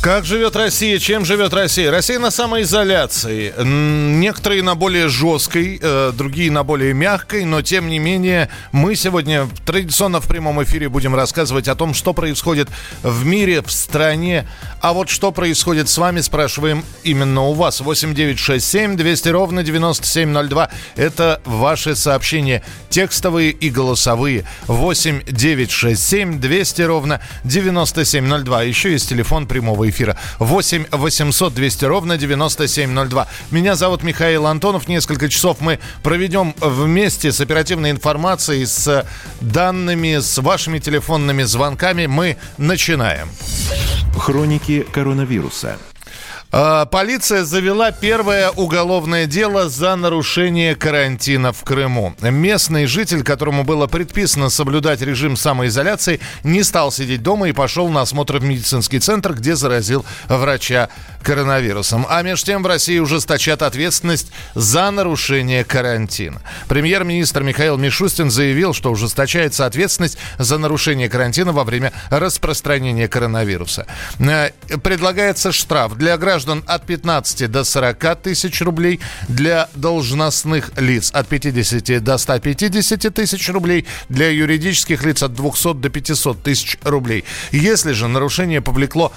Как живет Россия? Чем живет Россия? Россия на самоизоляции. Некоторые на более жесткой, э, другие на более мягкой, но тем не менее мы сегодня традиционно в прямом эфире будем рассказывать о том, что происходит в мире, в стране. А вот что происходит с вами, спрашиваем именно у вас. 8967 200 ровно 9702. Это ваши сообщения, текстовые и голосовые. 8967 200 ровно 9702. Еще есть телефон прямого эфира. 8 800 200 ровно 9702. Меня зовут Михаил Антонов. Несколько часов мы проведем вместе с оперативной информацией, с данными, с вашими телефонными звонками. Мы начинаем. Хроники коронавируса. А, полиция завела первое уголовное дело за нарушение карантина в Крыму. Местный житель, которому было предписано соблюдать режим самоизоляции, не стал сидеть дома и пошел на осмотр в медицинский центр, где заразил врача коронавирусом. А между тем в России ужесточат ответственность за нарушение карантина. Премьер-министр Михаил Мишустин заявил, что ужесточается ответственность за нарушение карантина во время распространения коронавируса. Э, предлагается штраф для граждан граждан от 15 до 40 тысяч рублей, для должностных лиц от 50 до 150 тысяч рублей, для юридических лиц от 200 до 500 тысяч рублей. Если же нарушение повлекло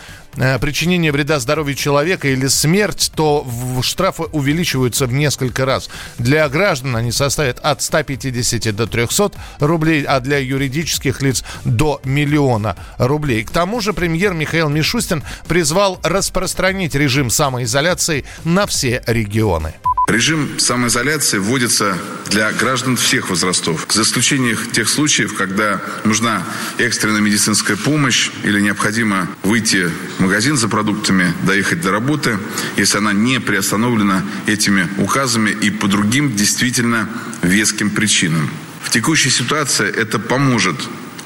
причинение вреда здоровью человека или смерть, то штрафы увеличиваются в несколько раз. Для граждан они составят от 150 до 300 рублей, а для юридических лиц до миллиона рублей. К тому же премьер Михаил Мишустин призвал распространить режим самоизоляции на все регионы. Режим самоизоляции вводится для граждан всех возрастов, за исключением тех случаев, когда нужна экстренная медицинская помощь или необходимо выйти магазин за продуктами, доехать до работы, если она не приостановлена этими указами и по другим действительно веским причинам. В текущей ситуации это поможет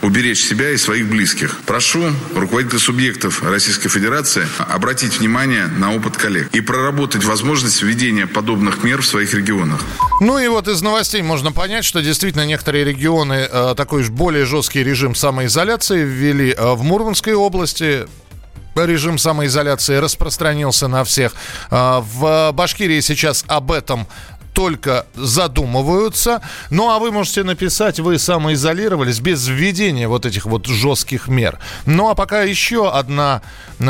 уберечь себя и своих близких. Прошу руководителей субъектов Российской Федерации обратить внимание на опыт коллег и проработать возможность введения подобных мер в своих регионах. Ну и вот из новостей можно понять, что действительно некоторые регионы э, такой же более жесткий режим самоизоляции ввели э, в Мурманской области, режим самоизоляции распространился на всех. Э, в Башкирии сейчас об этом только задумываются. Ну, а вы можете написать, вы самоизолировались без введения вот этих вот жестких мер. Ну, а пока еще одна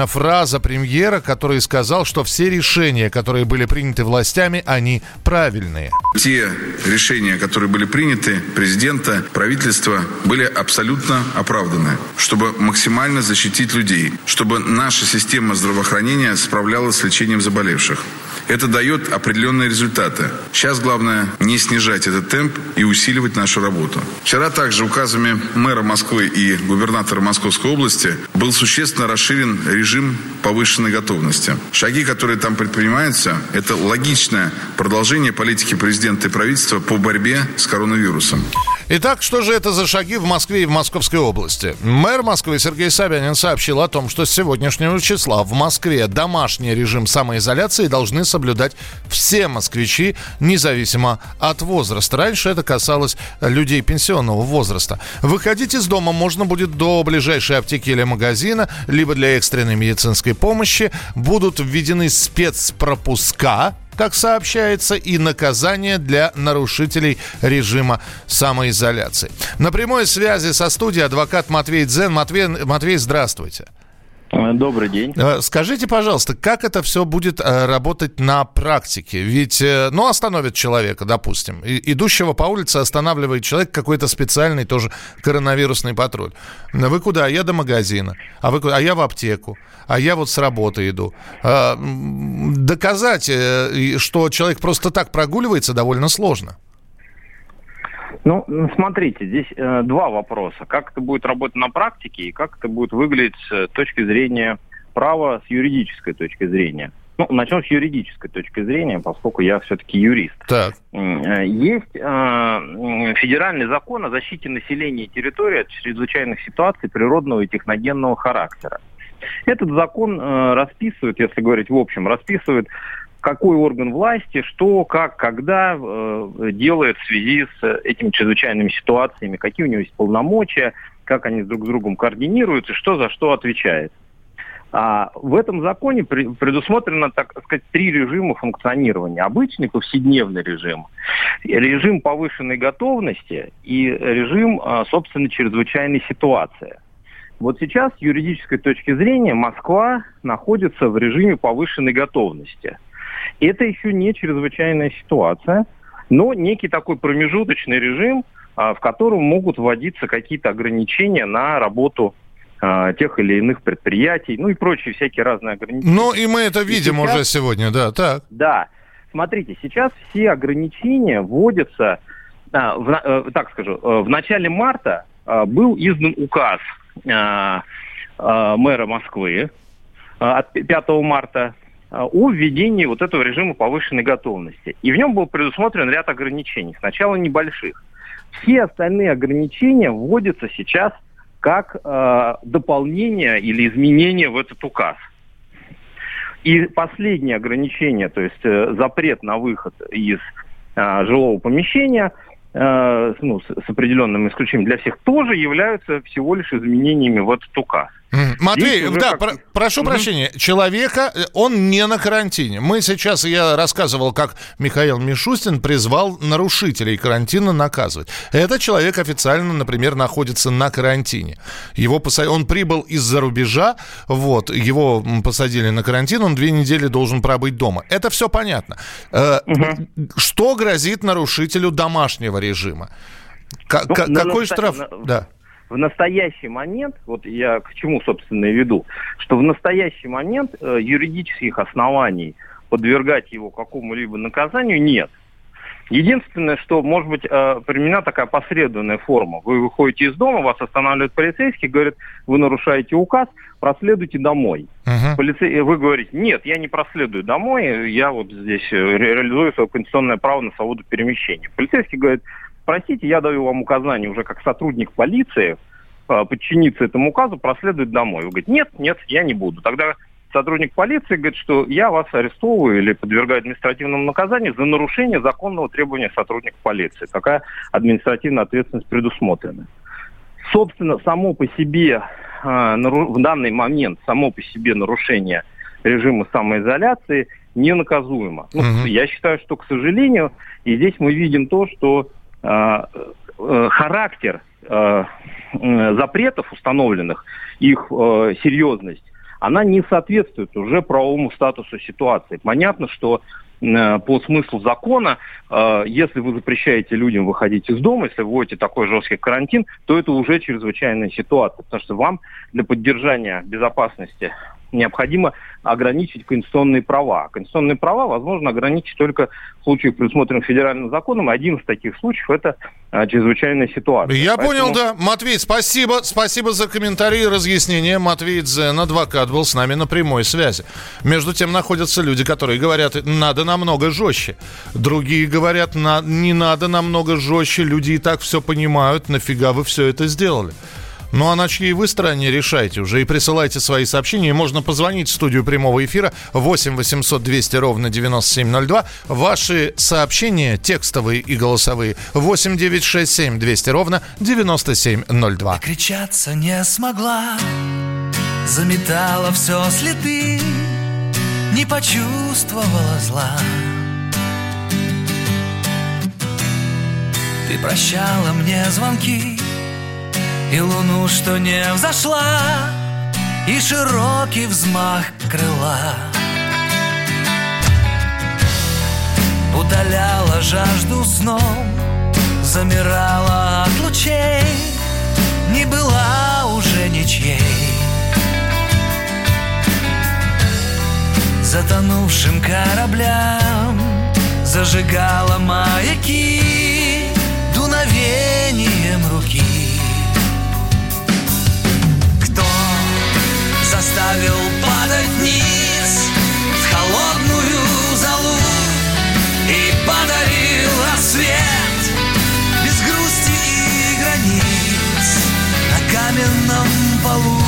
фраза премьера, который сказал, что все решения, которые были приняты властями, они правильные. Те решения, которые были приняты президента, правительства, были абсолютно оправданы, чтобы максимально защитить людей, чтобы наша система здравоохранения справлялась с лечением заболевших. Это дает определенные результаты. Сейчас главное не снижать этот темп и усиливать нашу работу. Вчера также указами мэра Москвы и губернатора Московской области был существенно расширен режим повышенной готовности. Шаги, которые там предпринимаются, это логичное продолжение политики президента и правительства по борьбе с коронавирусом. Итак, что же это за шаги в Москве и в Московской области? Мэр Москвы Сергей Собянин сообщил о том, что с сегодняшнего числа в Москве домашний режим самоизоляции должны соблюдать все москвичи, независимо от возраста. Раньше это касалось людей пенсионного возраста. Выходить из дома можно будет до ближайшей аптеки или магазина, либо для экстренной медицинской помощи. Будут введены спецпропуска, как сообщается, и наказание для нарушителей режима самоизоляции. На прямой связи со студией адвокат Матвей Дзен. Матвей, Матвей здравствуйте. Э, добрый день. Э, скажите, пожалуйста, как это все будет э, работать на практике? Ведь, ну, остановит человека, допустим, идущего по улице останавливает человек какой-то специальный тоже коронавирусный патруль. Вы куда? Я до магазина. А вы куда? А я в аптеку. А я вот с работы иду. Доказать, что человек просто так прогуливается, довольно сложно. Ну, смотрите, здесь э, два вопроса. Как это будет работать на практике и как это будет выглядеть с точки зрения права, с юридической точки зрения. Ну, начнем с юридической точки зрения, поскольку я все-таки юрист. Так. Э, есть э, федеральный закон о защите населения и территории от чрезвычайных ситуаций природного и техногенного характера. Этот закон э, расписывает, если говорить в общем, расписывает какой орган власти, что, как, когда э, делает в связи с этими чрезвычайными ситуациями, какие у него есть полномочия, как они друг с другом координируются, что за что отвечает. А в этом законе предусмотрено, так сказать, три режима функционирования. Обычный повседневный режим, режим повышенной готовности и режим, а, собственно, чрезвычайной ситуации. Вот сейчас с юридической точки зрения Москва находится в режиме повышенной готовности. Это еще не чрезвычайная ситуация, но некий такой промежуточный режим, а, в котором могут вводиться какие-то ограничения на работу а, тех или иных предприятий, ну и прочие всякие разные ограничения. Ну и мы это видим сейчас, уже сегодня, да, так. Да. Смотрите, сейчас все ограничения вводятся, а, в, а, так скажу, э, в начале марта был издан указ мэра Москвы от 5 марта о введении вот этого режима повышенной готовности. И в нем был предусмотрен ряд ограничений, сначала небольших. Все остальные ограничения вводятся сейчас как э, дополнение или изменение в этот указ. И последнее ограничение, то есть э, запрет на выход из э, жилого помещения э, ну, с, с определенным исключением для всех, тоже являются всего лишь изменениями в этот указ. Матвей, да, как... про, прошу угу. прощения, человека, э, он не на карантине. Мы сейчас, я рассказывал, как Михаил Мишустин призвал нарушителей карантина наказывать. Этот человек официально, например, находится на карантине. Его посад... Он прибыл из-за рубежа, вот, его посадили на карантин, он две недели должен пробыть дома. Это все понятно. Угу. Что грозит нарушителю домашнего режима? К- ну, какой штраф? На... Да в настоящий момент, вот я к чему, собственно, и веду, что в настоящий момент э, юридических оснований подвергать его какому-либо наказанию нет. Единственное, что может быть э, применена такая посредственная форма. Вы выходите из дома, вас останавливает полицейский, говорит, вы нарушаете указ, проследуйте домой. Uh-huh. Полицей, вы говорите, нет, я не проследую домой, я вот здесь э, реализую свое конституционное право на свободу перемещения. Полицейский говорит, простите, я даю вам указание уже как сотрудник полиции э, подчиниться этому указу, проследовать домой. Вы говорите, нет, нет, я не буду. Тогда сотрудник полиции говорит, что я вас арестовываю или подвергаю административному наказанию за нарушение законного требования сотрудника полиции. Такая административная ответственность предусмотрена. Собственно, само по себе, э, в данный момент, само по себе нарушение режима самоизоляции не наказуемо. Ну, угу. Я считаю, что, к сожалению, и здесь мы видим то, что характер э, запретов установленных, их серьезность, она не соответствует уже правовому статусу ситуации. Понятно, что по смыслу закона, если вы запрещаете людям выходить из дома, если вводите такой жесткий карантин, то это уже чрезвычайная ситуация, потому что вам для поддержания безопасности необходимо ограничить конституционные права. Конституционные права возможно ограничить только в случаях, предусмотренных федеральным законом. Один из таких случаев – это а, чрезвычайная ситуация. Я Поэтому... понял, да. Матвей, спасибо. Спасибо за комментарии и разъяснения. Матвей Дзен, адвокат, был с нами на прямой связи. Между тем находятся люди, которые говорят, надо намного жестче. Другие говорят, не надо намного жестче. Люди и так все понимают. Нафига вы все это сделали? Ну а на чьей вы стороне решайте уже и присылайте свои сообщения. Можно позвонить в студию прямого эфира 8 800 200 ровно 9702. Ваши сообщения текстовые и голосовые 8 967 200 ровно 9702. Кричаться не смогла, заметала все следы, не почувствовала зла. Ты прощала мне звонки, и луну, что не взошла, и широкий взмах крыла. Удаляла жажду сном, замирала от лучей, не была уже ничьей. Затонувшим кораблям зажигала маяки заставил падать вниз в холодную залу и подарил рассвет без грусти и границ на каменном полу.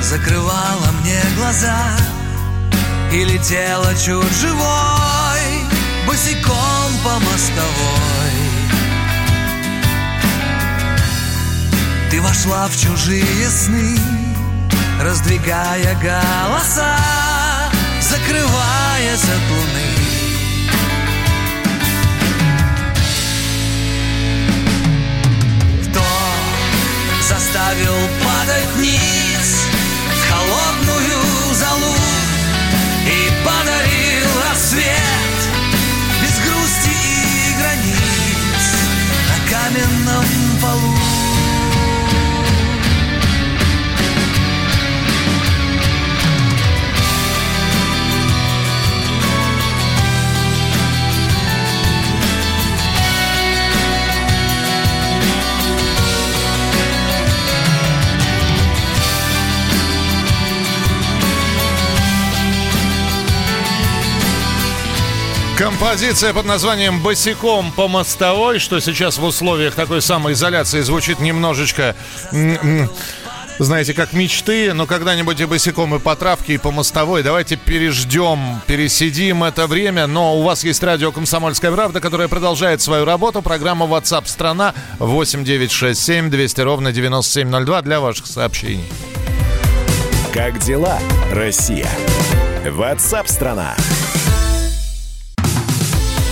Закрывала мне глаза и летела чуть живой босиком по мостовой. Вошла в чужие сны Раздвигая голоса Закрываясь от луны Кто заставил падать вниз В холодную залу И подарил рассвет Без грусти и границ На каменном полу Композиция под названием «Босиком по мостовой», что сейчас в условиях такой самоизоляции звучит немножечко... Знаете, как мечты, но когда-нибудь и босиком, и по травке, и по мостовой. Давайте переждем, пересидим это время. Но у вас есть радио «Комсомольская правда», которая продолжает свою работу. Программа WhatsApp страна 8967 200 ровно 9702 для ваших сообщений. Как дела, Россия? WhatsApp страна.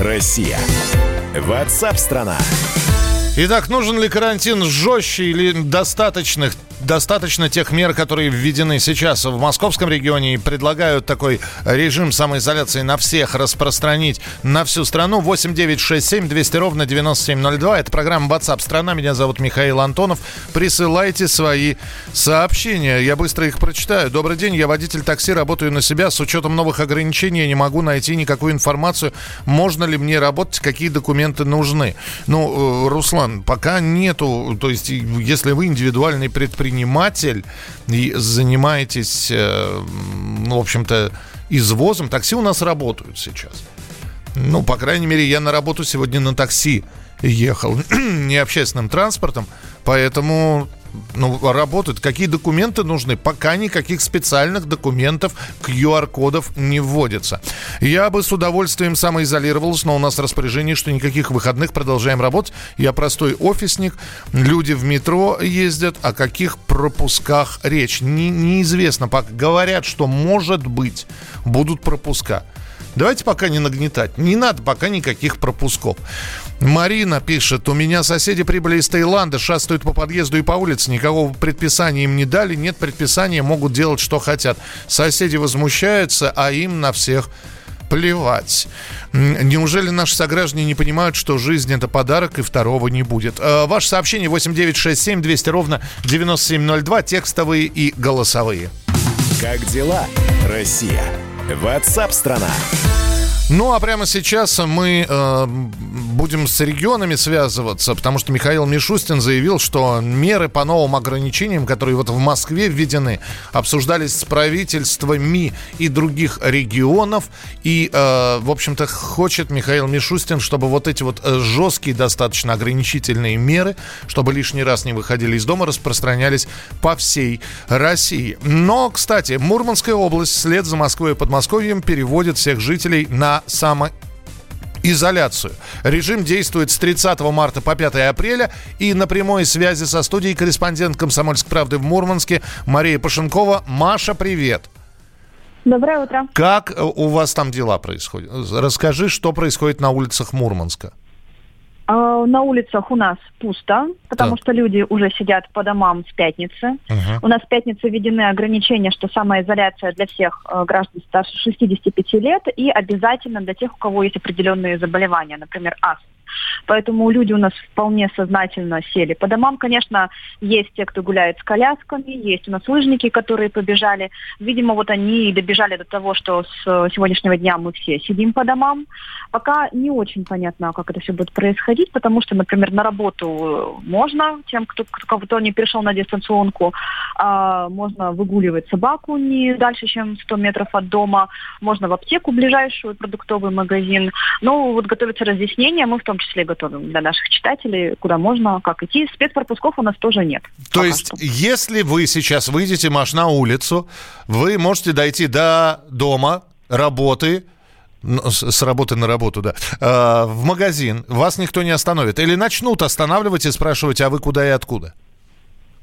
Россия? WhatsApp страна. Итак, нужен ли карантин жестче или достаточных достаточно тех мер, которые введены сейчас в московском регионе и предлагают такой режим самоизоляции на всех распространить на всю страну. 8 9 6 7 200 ровно 9702. Это программа WhatsApp страна. Меня зовут Михаил Антонов. Присылайте свои сообщения. Я быстро их прочитаю. Добрый день. Я водитель такси, работаю на себя. С учетом новых ограничений я не могу найти никакую информацию. Можно ли мне работать, какие документы нужны. Ну, э, Руслан, пока нету, то есть если вы индивидуальный предприниматель, предприниматель и занимаетесь, э, ну, в общем-то, извозом, такси у нас работают сейчас. Ну, по крайней мере, я на работу сегодня на такси ехал, не общественным транспортом, поэтому ну, работают. Какие документы нужны? Пока никаких специальных документов, QR-кодов не вводится. Я бы с удовольствием самоизолировался, но у нас распоряжение, что никаких выходных продолжаем работать. Я простой офисник, люди в метро ездят, о каких пропусках речь? Не, неизвестно. Пока говорят, что может быть будут пропуска. Давайте пока не нагнетать. Не надо пока никаких пропусков. Марина пишет, у меня соседи прибыли из Таиланда, шастают по подъезду и по улице, никакого предписания им не дали, нет предписания, могут делать, что хотят. Соседи возмущаются, а им на всех плевать. Неужели наши сограждане не понимают, что жизнь это подарок и второго не будет? Э, ваше сообщение 8967 200 ровно 9702, текстовые и голосовые. Как дела, Россия? WhatsApp страна. Ну а прямо сейчас мы э, будем с регионами связываться, потому что Михаил Мишустин заявил, что меры по новым ограничениям, которые вот в Москве введены, обсуждались с правительствами и других регионов. И, э, в общем-то, хочет Михаил Мишустин, чтобы вот эти вот э, жесткие достаточно ограничительные меры, чтобы лишний раз не выходили из дома, распространялись по всей России. Но, кстати, Мурманская область вслед за Москвой и Подмосковьем переводит всех жителей на самоизоляцию. Режим действует с 30 марта по 5 апреля. И на прямой связи со студией корреспондент «Комсомольской правды» в Мурманске Мария Пашенкова. Маша, привет. Доброе утро. Как э, у вас там дела происходят? Расскажи, что происходит на улицах Мурманска. А, на улицах у нас пусто, потому так. что люди уже сидят по домам с пятницы. Угу. У нас с пятницы введены ограничения, что самоизоляция для всех э, граждан старше 65 лет и обязательно для тех, у кого есть определенные заболевания, например, астма. Поэтому люди у нас вполне сознательно сели. По домам, конечно, есть те, кто гуляет с колясками, есть у нас лыжники, которые побежали. Видимо, вот они добежали до того, что с сегодняшнего дня мы все сидим по домам. Пока не очень понятно, как это все будет происходить, потому что, например, на работу можно тем, кто, кто, не перешел на дистанционку, а, можно выгуливать собаку не дальше, чем 100 метров от дома, можно в аптеку ближайшую, продуктовый магазин. Но вот готовится разъяснение, мы в том числе готовим для наших читателей, куда можно, как идти. Спецпропусков у нас тоже нет. То есть, что. если вы сейчас выйдете, Маш, на улицу, вы можете дойти до дома, работы, с работы на работу, да, э, в магазин, вас никто не остановит? Или начнут останавливать и спрашивать, а вы куда и откуда?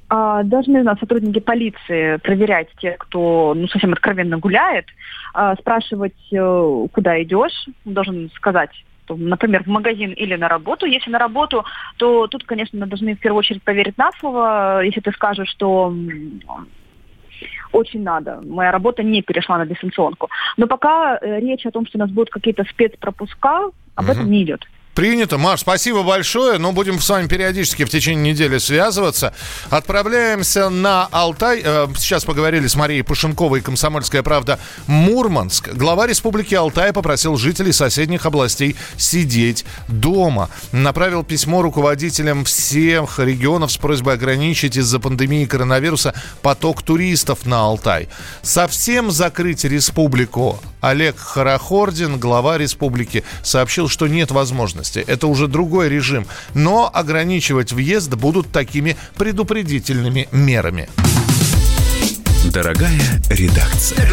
А, должны нас сотрудники полиции проверять тех, кто ну, совсем откровенно гуляет, а, спрашивать, э, куда идешь, должен сказать, например, в магазин или на работу. Если на работу, то тут, конечно, мы должны в первую очередь поверить на слово. Если ты скажешь, что очень надо. Моя работа не перешла на дистанционку. Но пока э, речь о том, что у нас будут какие-то спецпропуска, об угу. этом не идет. Принято. Маш, спасибо большое. Ну, будем с вами периодически в течение недели связываться. Отправляемся на Алтай. Э, сейчас поговорили с Марией Пушенковой, Комсомольская правда, Мурманск. Глава Республики Алтай попросил жителей соседних областей сидеть дома. Направил письмо руководителям всех регионов с просьбой ограничить из-за пандемии коронавируса поток туристов на Алтай. Совсем закрыть республику Олег Харахордин, глава республики, сообщил, что нет возможности. Это уже другой режим. Но ограничивать въезд будут такими предупредительными мерами. Дорогая редакция.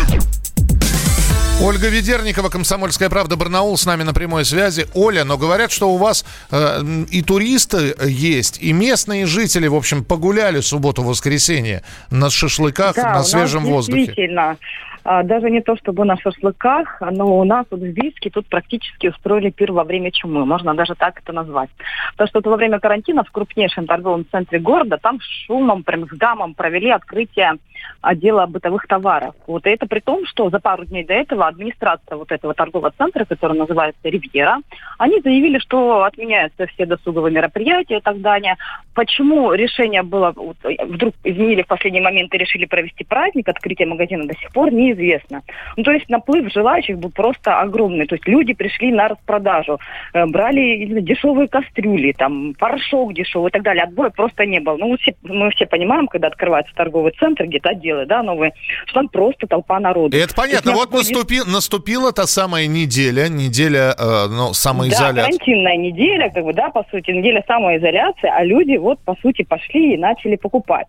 Ольга Ведерникова, Комсомольская правда, Барнаул с нами на прямой связи. Оля, но говорят, что у вас э, и туристы есть, и местные жители, в общем, погуляли субботу-воскресенье на шашлыках, да, на свежем воздухе. Действительно. А, даже не то чтобы на шашлыках, но у нас вот в Бийске тут практически устроили пир во время чумы, можно даже так это назвать. Потому что во время карантина в крупнейшем торговом центре города там шумом, прям с гамом провели открытие отдела бытовых товаров. Вот и это при том, что за пару дней до этого администрация вот этого торгового центра, который называется «Ривьера», они заявили, что отменяются все досуговые мероприятия и так далее. Почему решение было, вот, вдруг изменили в последний момент и решили провести праздник, открытие магазина до сих пор не неизвестно. Ну, то есть наплыв желающих был просто огромный. То есть люди пришли на распродажу, э, брали знаю, дешевые кастрюли, там, порошок дешевый и так далее. Отбоя просто не было. Ну, мы все, мы все понимаем, когда открывается торговый центр, где-то отделы, да, новые, что там просто толпа народу. Это понятно. Вот наступи, наступила та самая неделя, неделя, э, ну, самоизоляции. Да, карантинная неделя, как бы, да, по сути, неделя самоизоляции, а люди вот, по сути, пошли и начали покупать.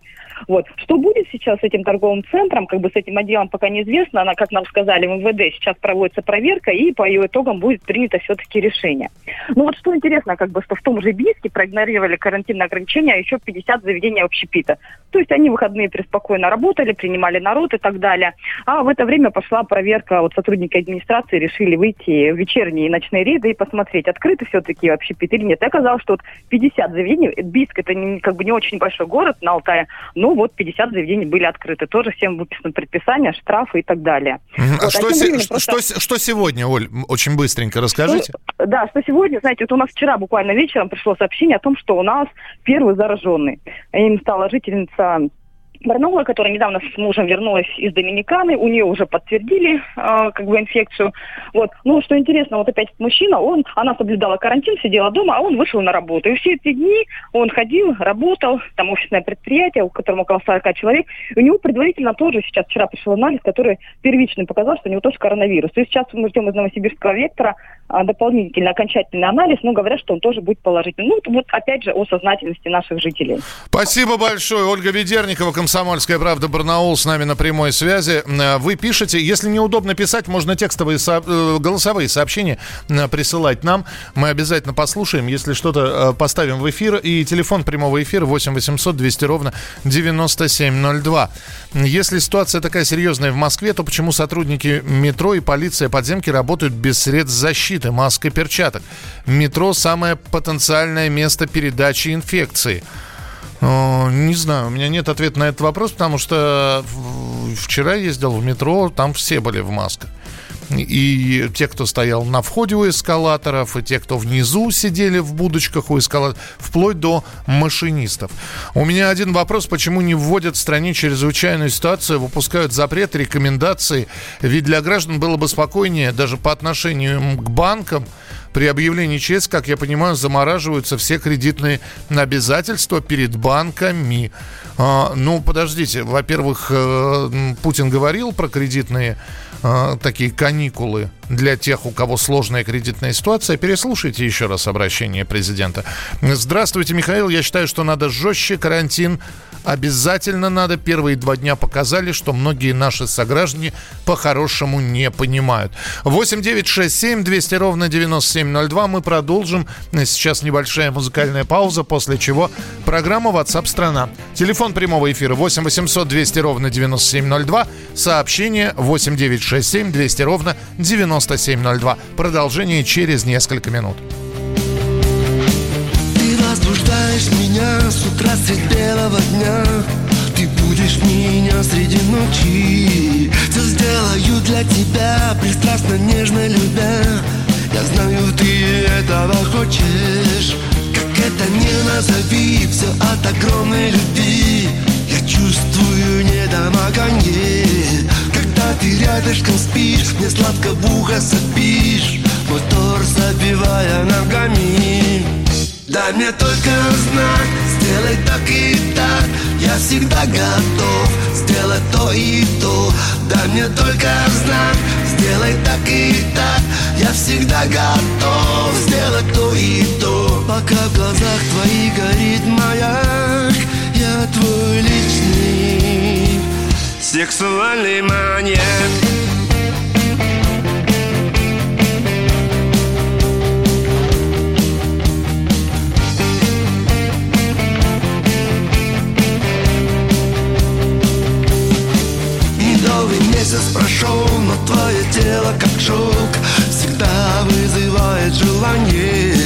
Вот. Что будет сейчас с этим торговым центром, как бы с этим отделом пока неизвестно. Она, как нам сказали, в МВД сейчас проводится проверка, и по ее итогам будет принято все-таки решение. Ну вот что интересно, как бы, что в том же Бийске проигнорировали карантинные ограничения, а еще 50 заведений общепита. То есть они выходные преспокойно работали, принимали народ и так далее. А в это время пошла проверка, вот сотрудники администрации решили выйти в вечерние и ночные рейды и посмотреть, открыты все-таки общепит или нет. И оказалось, что вот 50 заведений, Бийск это не, как бы не очень большой город на Алтае, но вот 50 заведений были открыты. Тоже всем выписано предписание, штрафы и так далее. А вот, что, се- просто... что, что сегодня, Оль, очень быстренько расскажите? Что, да, что сегодня, знаете, вот у нас вчера буквально вечером пришло сообщение о том, что у нас первый зараженный. Им стала жительница Барнаула, которая недавно с мужем вернулась из Доминиканы, у нее уже подтвердили э, как бы инфекцию. Вот. Ну, что интересно, вот опять мужчина, он, она соблюдала карантин, сидела дома, а он вышел на работу. И все эти дни он ходил, работал, там офисное предприятие, у которого около 40 человек. И у него предварительно тоже сейчас вчера пришел анализ, который первичный показал, что у него тоже коронавирус. И сейчас мы ждем из Новосибирского вектора дополнительный окончательный анализ, но говорят, что он тоже будет положительный. Ну, вот опять же о сознательности наших жителей. Спасибо большое. Ольга Ведерникова, Комсомольская правда, Барнаул с нами на прямой связи. Э, вы пишете, если неудобно писать, можно текстовые, со... Э, голосовые сообщения э, присылать нам. Мы обязательно послушаем, если что-то поставим в эфир. И телефон прямого эфира 8 800 200 ровно 9702. Если ситуация такая серьезная в Москве, то почему сотрудники метро и полиция подземки работают без средств защиты? Маск и перчаток. Метро – самое потенциальное место передачи инфекции. Не знаю, у меня нет ответа на этот вопрос, потому что вчера ездил в метро, там все были в масках. И те, кто стоял на входе у эскалаторов, и те, кто внизу сидели в будочках у эскалаторов, вплоть до машинистов. У меня один вопрос, почему не вводят в стране чрезвычайную ситуацию, выпускают запреты, рекомендации, ведь для граждан было бы спокойнее даже по отношению к банкам, При объявлении ЧС, как я понимаю, замораживаются все кредитные обязательства перед банками. А, ну, подождите, во-первых, э, Путин говорил про кредитные э, такие каникулы для тех, у кого сложная кредитная ситуация. Переслушайте еще раз обращение президента. Здравствуйте, Михаил. Я считаю, что надо жестче карантин обязательно надо. Первые два дня показали, что многие наши сограждане по-хорошему не понимают. 8 9 6 7 200 ровно 9702. Мы продолжим. Сейчас небольшая музыкальная пауза, после чего программа WhatsApp страна. Телефон прямого эфира 8 800 200 ровно 9702. Сообщение 8 9 6 7 200 ровно 9702. Продолжение через несколько минут. Возбуждаешь меня с утра средь белого дня. Ты будешь меня среди ночи. Все сделаю для тебя, пристрастно, нежно любя. Я знаю, ты этого хочешь. Как это не назови, все от огромной любви. Я чувствую недомогание ты рядышком спишь, мне сладко в ухо сопишь. Мой торс забивая ногами. Дай мне только знак, сделай так и так. Я всегда готов сделать то и то. Дай мне только знак, сделай так и так. Я всегда готов сделать то и то. Пока в глазах твоих горит маяк Я твой личный сексуальный маньяк. Месяц прошел, но твое тело как шелк Всегда вызывает желание.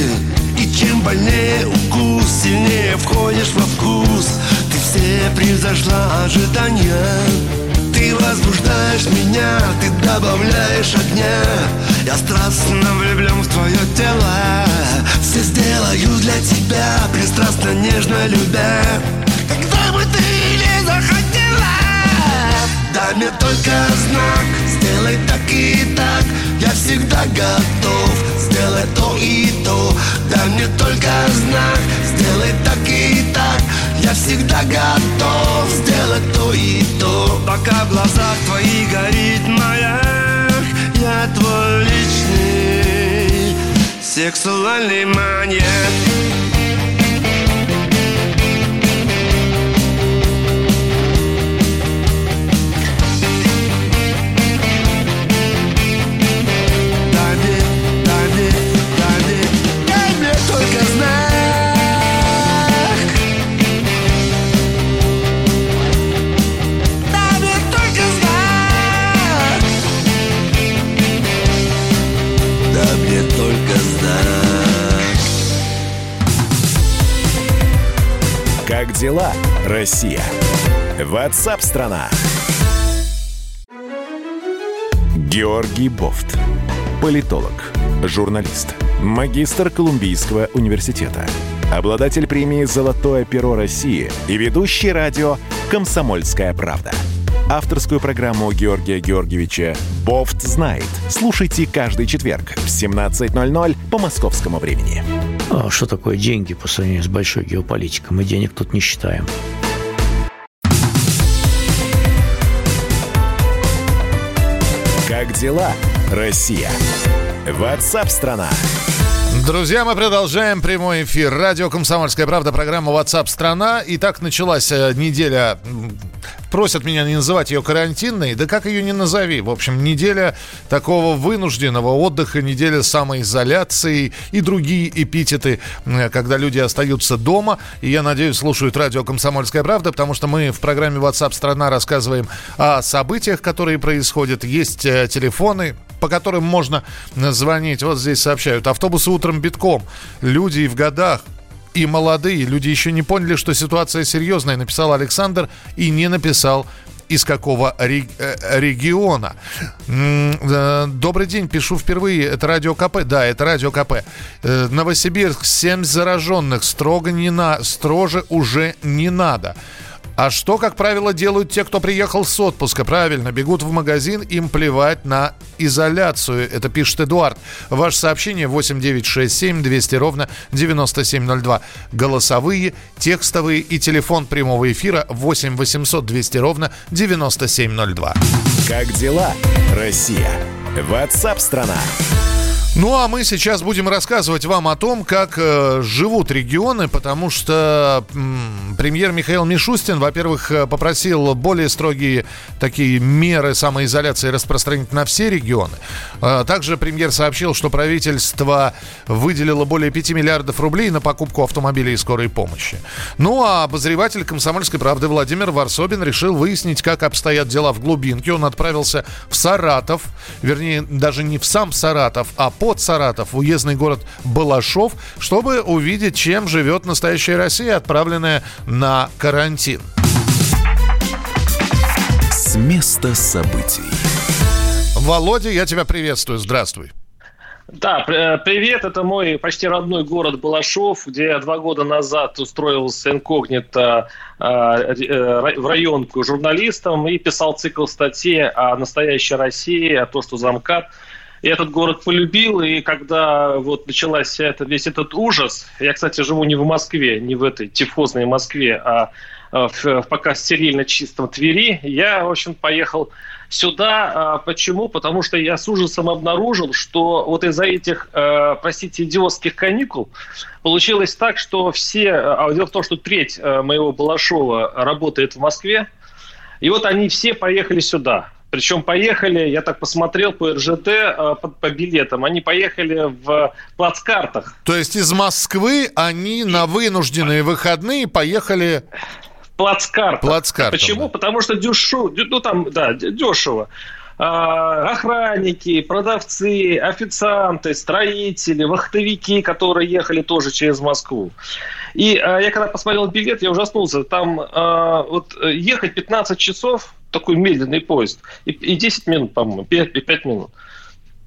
И чем больнее укус, сильнее входишь во вкус все превзошла ожидания Ты возбуждаешь меня, ты добавляешь огня. Я страстно влюблен в твое тело Все сделаю для тебя, пристрастно, нежно любя. Когда бы ты не захотела Дай мне только знак, сделай так и так Я всегда готов. Сделать то и то Дай мне только знак, сделай так и так Я всегда готов сделать то и то. Пока в глазах твоих горит маяк Я твой личный сексуальный маньяк Как дела, Россия? Ватсап-страна! Георгий Бофт. Политолог, журналист, магистр Колумбийского университета, обладатель премии «Золотое перо России» и ведущий радио «Комсомольская правда». Авторскую программу Георгия Георгиевича «Бофт знает». Слушайте каждый четверг в 17.00 по московскому времени. А что такое деньги по сравнению с большой геополитикой? Мы денег тут не считаем. Как дела, Россия? Ватсап-страна! Друзья, мы продолжаем прямой эфир. Радио «Комсомольская правда», программа WhatsApp страна И так началась э, неделя просят меня не называть ее карантинной, да как ее не назови. В общем, неделя такого вынужденного отдыха, неделя самоизоляции и другие эпитеты, когда люди остаются дома. И я надеюсь, слушают радио «Комсомольская правда», потому что мы в программе WhatsApp страна рассказываем о событиях, которые происходят. Есть э, телефоны, по которым можно звонить. Вот здесь сообщают. Автобусы утром битком. Люди в годах и молодые люди еще не поняли, что ситуация серьезная, написал Александр и не написал из какого э, региона. Добрый день, пишу впервые. Это Радио КП. Да, это Радио КП. Э, Новосибирск, 7 зараженных. Строго не на... Строже уже не надо. А что, как правило, делают те, кто приехал с отпуска? Правильно, бегут в магазин, им плевать на изоляцию. Это пишет Эдуард. Ваше сообщение 8967 200 ровно 9702. Голосовые, текстовые и телефон прямого эфира 8 800 200 ровно 9702. Как дела, Россия? Ватсап-страна! Ну а мы сейчас будем рассказывать вам о том, как э, живут регионы, потому что м, премьер Михаил Мишустин, во-первых, э, попросил более строгие такие меры самоизоляции распространить на все регионы. Э, также премьер сообщил, что правительство выделило более 5 миллиардов рублей на покупку автомобилей скорой помощи. Ну а обозреватель «Комсомольской правды» Владимир Варсобин решил выяснить, как обстоят дела в глубинке. Он отправился в Саратов, вернее, даже не в сам Саратов, а под Саратов, в уездный город Балашов, чтобы увидеть, чем живет настоящая Россия, отправленная на карантин. С места событий. Володя, я тебя приветствую. Здравствуй. Да, э, привет, это мой почти родной город Балашов, где я два года назад устроился инкогнито э, э, в районку журналистом и писал цикл статей о настоящей России, о том, что замкат – и этот город полюбил, и когда вот началась это, весь этот ужас, я, кстати, живу не в Москве, не в этой тифозной Москве, а в, в пока стерильно чистом Твери, я, в общем, поехал сюда. А почему? Потому что я с ужасом обнаружил, что вот из-за этих, э, простите, идиотских каникул получилось так, что все... А дело в том, что треть моего Балашова работает в Москве, и вот они все поехали сюда. Причем поехали, я так посмотрел по РЖТ э, по, по билетам, они поехали в плацкартах. То есть из Москвы они на вынужденные выходные поехали... Плацкартах. Плацкартах. Почему? Да. Потому что дешево, ну там, да, дешево а, охранники, продавцы, официанты, строители, вахтовики, которые ехали тоже через Москву. И а, я когда посмотрел билет, я ужаснулся. Там а, вот ехать 15 часов, такой медленный поезд, и, и 10 минут, по-моему, 5, 5 минут.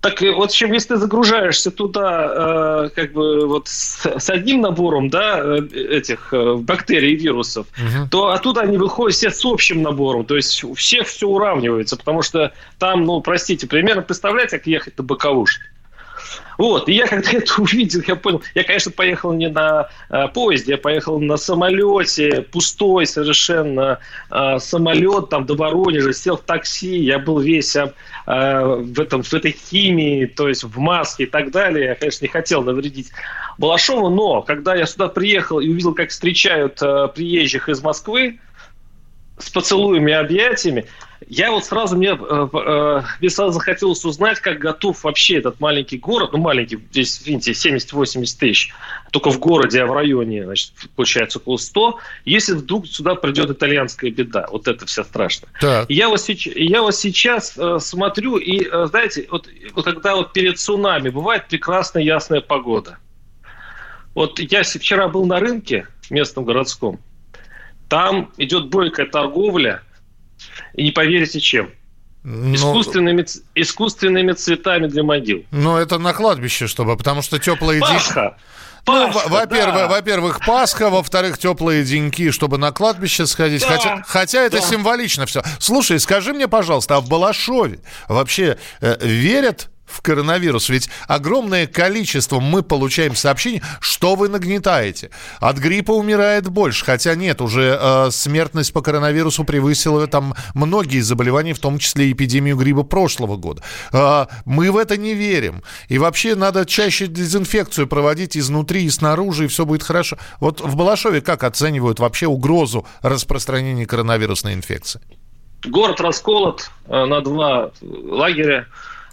Так вот, чем если ты загружаешься туда, э, как бы вот с, с одним набором, да, э, этих э, бактерий и вирусов, угу. то оттуда они выходят все с общим набором, то есть у всех все уравнивается, потому что там, ну, простите, примерно представляете, как ехать на боковушке? Вот, и я когда это увидел, я понял, я, конечно, поехал не на э, поезде, я поехал на самолете, пустой совершенно э, самолет там до Воронежа, сел в такси, я был весь э, в, этом, в этой химии, то есть в маске и так далее. Я, конечно, не хотел навредить Балашову, но когда я сюда приехал и увидел, как встречают э, приезжих из Москвы, с поцелуями и объятиями, я вот сразу мне, э, э, мне сразу захотелось узнать, как готов вообще этот маленький город, ну маленький, здесь, видите, 70-80 тысяч, только в городе, а в районе, значит, получается около 100, если вдруг сюда придет итальянская беда, вот это все страшно. Так. Я, вот сейчас, я вот сейчас э, смотрю, и, э, знаете, вот, вот когда вот перед цунами бывает прекрасная ясная погода. Вот я вчера был на рынке местном городском, там идет бойкая торговля, и не поверите чем. Но... Ну, искусственными, искусственными цветами для могил. Ну, это на кладбище, чтобы, потому что теплые Пасха! Ну, во-первых, да. во-первых, Пасха, во-вторых, теплые деньки, чтобы на кладбище сходить. Да. Хотя, хотя это да. символично все. Слушай, скажи мне, пожалуйста, а в Балашове вообще э, верят в коронавирус. Ведь огромное количество мы получаем сообщений, что вы нагнетаете. От гриппа умирает больше, хотя нет, уже э, смертность по коронавирусу превысила там многие заболевания, в том числе эпидемию гриппа прошлого года. Э, мы в это не верим. И вообще надо чаще дезинфекцию проводить изнутри и снаружи, и все будет хорошо. Вот в Балашове как оценивают вообще угрозу распространения коронавирусной инфекции? Город расколот э, на два лагеря.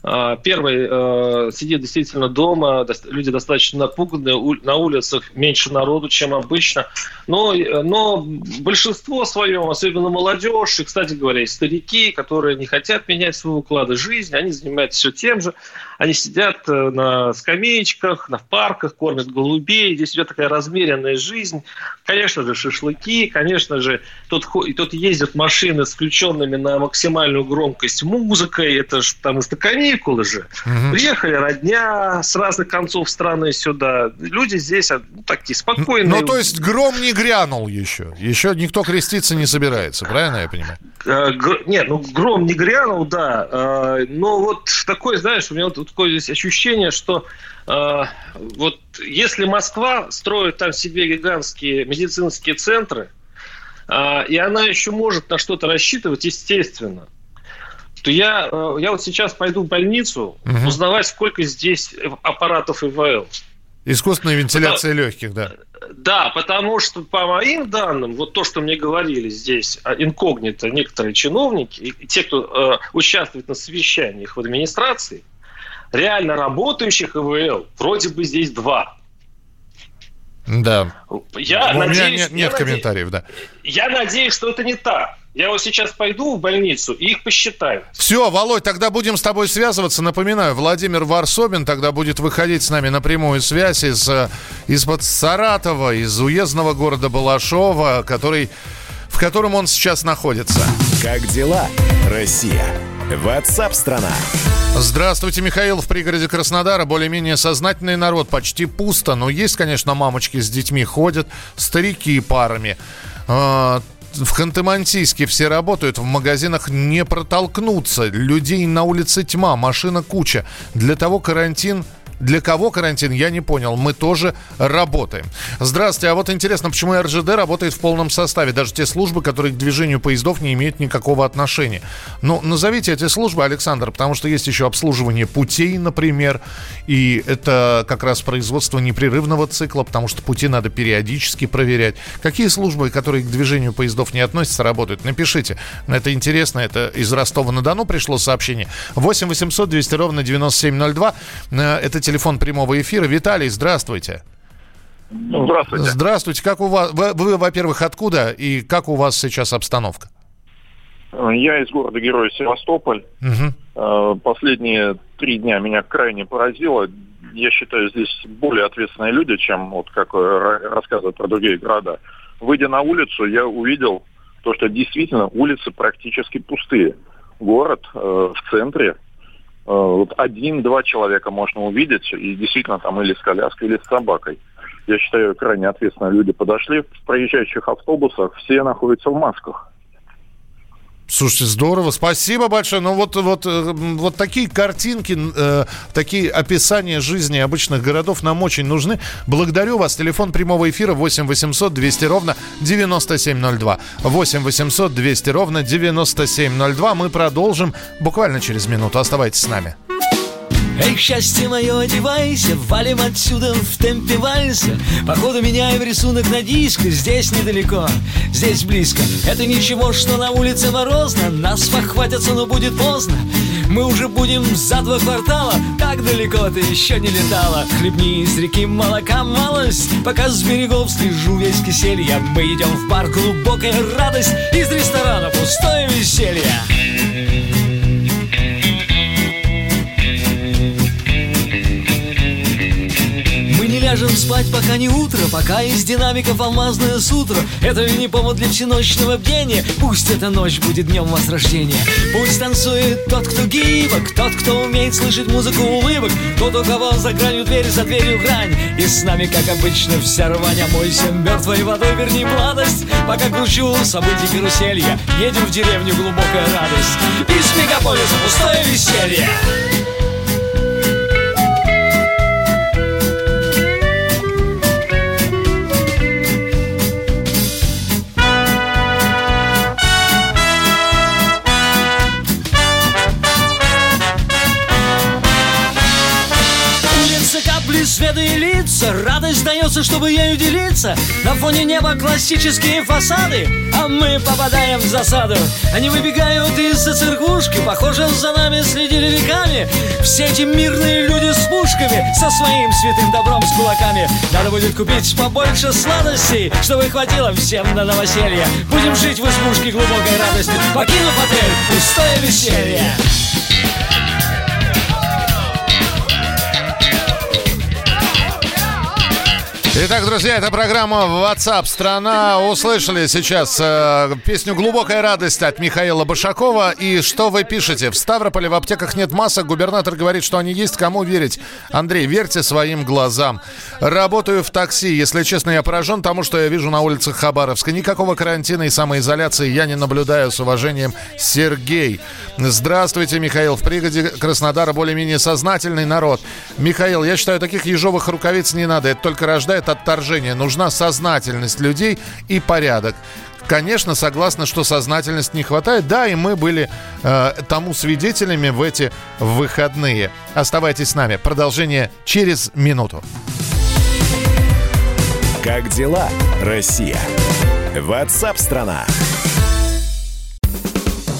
А, первый э, сидит действительно дома, люди достаточно напуганы, на улицах меньше народу, чем обычно. Но, но большинство своем, особенно молодежь, и, кстати говоря, и старики, которые не хотят менять свой уклад жизни, они занимаются все тем же. Они сидят э, на скамеечках, на парках, кормят голубей. Здесь идет такая размеренная жизнь. Конечно же, шашлыки, конечно же, тут, тут ездят машины с включенными на максимальную громкость музыкой. Это же потому что, конечно, каникулы же. Угу. Приехали родня с разных концов страны сюда. Люди здесь а, ну, такие спокойные. Ну, то есть гром не грянул еще. Еще никто креститься не собирается, правильно я понимаю? Э, нет, ну гром не грянул, да. Э, но вот такое, знаешь, у меня вот такое здесь ощущение, что э, вот если Москва строит там себе гигантские медицинские центры, и она еще может на что-то рассчитывать, естественно, то я, я вот сейчас пойду в больницу угу. узнавать, сколько здесь аппаратов ИВЛ. Искусственная вентиляция Потому... легких, да. Да, потому что по моим данным, вот то, что мне говорили здесь а, инкогнито некоторые чиновники, и те, кто э, участвует на совещаниях в администрации, реально работающих ИВЛ вроде бы здесь два. Да. Я У надеюсь, меня нет, нет я комментариев, надеюсь, да. Я надеюсь, что это не так. Я вот сейчас пойду в больницу и их посчитаю. Все, Володь, тогда будем с тобой связываться. Напоминаю, Владимир Варсобин тогда будет выходить с нами на прямую связь из, э, из-под Саратова, из уездного города Балашова, который, в котором он сейчас находится. Как дела, Россия? Ватсап-страна! Здравствуйте, Михаил, в пригороде Краснодара. Более-менее сознательный народ, почти пусто. Но есть, конечно, мамочки с детьми ходят, старики парами. В Ханты-Мансийске все работают, в магазинах не протолкнуться, людей на улице тьма, машина куча. Для того карантин для кого карантин, я не понял. Мы тоже работаем. Здравствуйте. А вот интересно, почему РЖД работает в полном составе? Даже те службы, которые к движению поездов не имеют никакого отношения. Ну, назовите эти службы, Александр, потому что есть еще обслуживание путей, например. И это как раз производство непрерывного цикла, потому что пути надо периодически проверять. Какие службы, которые к движению поездов не относятся, работают? Напишите. Это интересно. Это из Ростова-на-Дону пришло сообщение. 8 800 200 ровно 9702. Э, это телефон прямого эфира. Виталий, здравствуйте. Здравствуйте. Здравствуйте. Как у вас? Вы, вы во-первых, откуда и как у вас сейчас обстановка? Я из города-героя Севастополь. Угу. Последние три дня меня крайне поразило. Я считаю, здесь более ответственные люди, чем вот как рассказывают про другие города. Выйдя на улицу, я увидел то, что действительно улицы практически пустые. Город э, в центре Э, вот один-два человека можно увидеть, и действительно там или с коляской, или с собакой. Я считаю, крайне ответственно люди подошли. В проезжающих автобусах все находятся в масках. Слушайте, здорово, спасибо большое. Ну вот, вот, э, вот такие картинки, э, такие описания жизни обычных городов нам очень нужны. Благодарю вас. Телефон прямого эфира 8 800 200 ровно 9702. 8 800 200 ровно 9702. Мы продолжим буквально через минуту. Оставайтесь с нами. Эй, счастье мое, одевайся, валим отсюда в темпе вальса. Походу меняем рисунок на диск, здесь недалеко, здесь близко. Это ничего, что на улице морозно, нас похватятся, но будет поздно. Мы уже будем за два квартала Так далеко ты еще не летала. Хлебни из реки молока малость Пока с берегов слежу весь киселья Мы идем в бар, глубокая радость Из ресторана пустое веселье ляжем спать, пока не утро Пока из динамиков алмазное сутро. Это не повод для всеночного бдения. Пусть эта ночь будет днем возрождения. Пусть танцует тот, кто гибок Тот, кто умеет слышать музыку улыбок Тот, у кого за гранью дверь, за дверью грань. И с нами, как обычно, вся рвань Омойся мертвой водой, верни младость. Пока кручу событий каруселья Едем в деревню, глубокая радость. Из мегаполиса пустое веселье лица Радость дается, чтобы ею делиться. На фоне неба классические фасады А мы попадаем в засаду. Они выбегают из-за церквушки Похоже, за нами следили веками. Все эти мирные люди с пушками Со своим святым добром с кулаками. Надо будет купить побольше сладостей Чтобы хватило всем на новоселье. Будем жить в избушке глубокой радости. Покинув отель, пустое веселье Итак, друзья, это программа WhatsApp страна. Услышали сейчас э, песню «Глубокая радость» от Михаила Башакова. И что вы пишете? В Ставрополе в аптеках нет масок. Губернатор говорит, что они есть. Кому верить? Андрей, верьте своим глазам. Работаю в такси. Если честно, я поражен тому, что я вижу на улицах Хабаровска. Никакого карантина и самоизоляции я не наблюдаю. С уважением, Сергей. Здравствуйте, Михаил. В пригоде Краснодара более-менее сознательный народ. Михаил, я считаю, таких ежовых рукавиц не надо. Это только рождает от отторжения. Нужна сознательность людей и порядок. Конечно, согласна, что сознательности не хватает. Да, и мы были э, тому свидетелями в эти выходные. Оставайтесь с нами. Продолжение через минуту. Как дела, Россия? Ватсап-страна!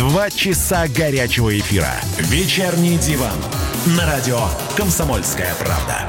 Два часа горячего эфира. Вечерний диван. На радио «Комсомольская правда».